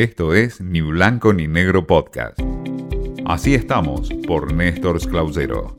Esto es Ni Blanco ni Negro Podcast. Así estamos por Néstor Clausero.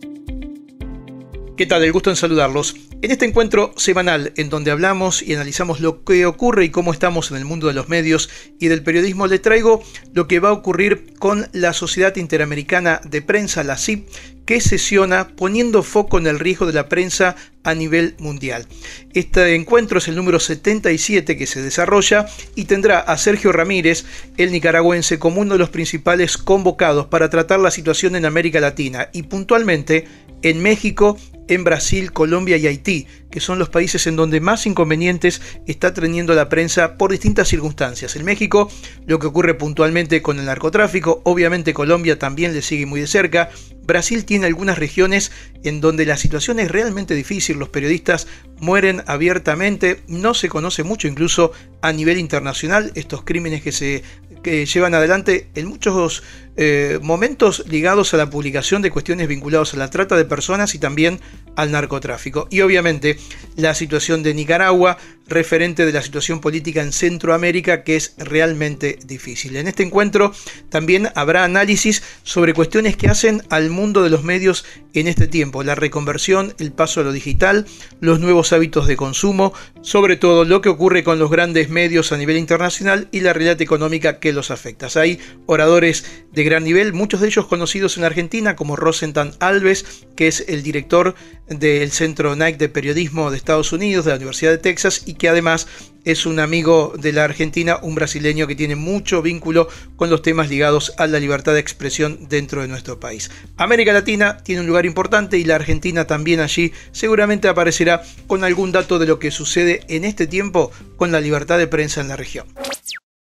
¿Qué tal? El gusto en saludarlos. En este encuentro semanal en donde hablamos y analizamos lo que ocurre y cómo estamos en el mundo de los medios y del periodismo, le traigo lo que va a ocurrir con la Sociedad Interamericana de Prensa, la CIP, que sesiona poniendo foco en el riesgo de la prensa a nivel mundial. Este encuentro es el número 77 que se desarrolla y tendrá a Sergio Ramírez, el nicaragüense, como uno de los principales convocados para tratar la situación en América Latina y puntualmente en México en Brasil, Colombia y Haití, que son los países en donde más inconvenientes está teniendo la prensa por distintas circunstancias. En México, lo que ocurre puntualmente con el narcotráfico, obviamente Colombia también le sigue muy de cerca. Brasil tiene algunas regiones en donde la situación es realmente difícil, los periodistas mueren abiertamente, no se conoce mucho incluso a nivel internacional estos crímenes que se que llevan adelante en muchos eh, momentos ligados a la publicación de cuestiones vinculadas a la trata de personas y también al narcotráfico. Y obviamente la situación de Nicaragua, referente de la situación política en Centroamérica, que es realmente difícil. En este encuentro también habrá análisis sobre cuestiones que hacen al mundo de los medios en este tiempo, la reconversión, el paso a lo digital, los nuevos hábitos de consumo, sobre todo lo que ocurre con los grandes medios a nivel internacional y la realidad económica que los afecta. Hay oradores de gran nivel, muchos de ellos conocidos en Argentina como Rosenthal Alves, que es el director del Centro Nike de Periodismo de Estados Unidos, de la Universidad de Texas, y que además es un amigo de la Argentina, un brasileño que tiene mucho vínculo con los temas ligados a la libertad de expresión dentro de nuestro país. América Latina tiene un lugar importante y la Argentina también allí seguramente aparecerá con algún dato de lo que sucede en este tiempo con la libertad de prensa en la región.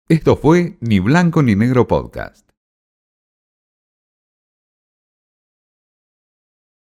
Esto fue Ni Blanco ni Negro Podcast.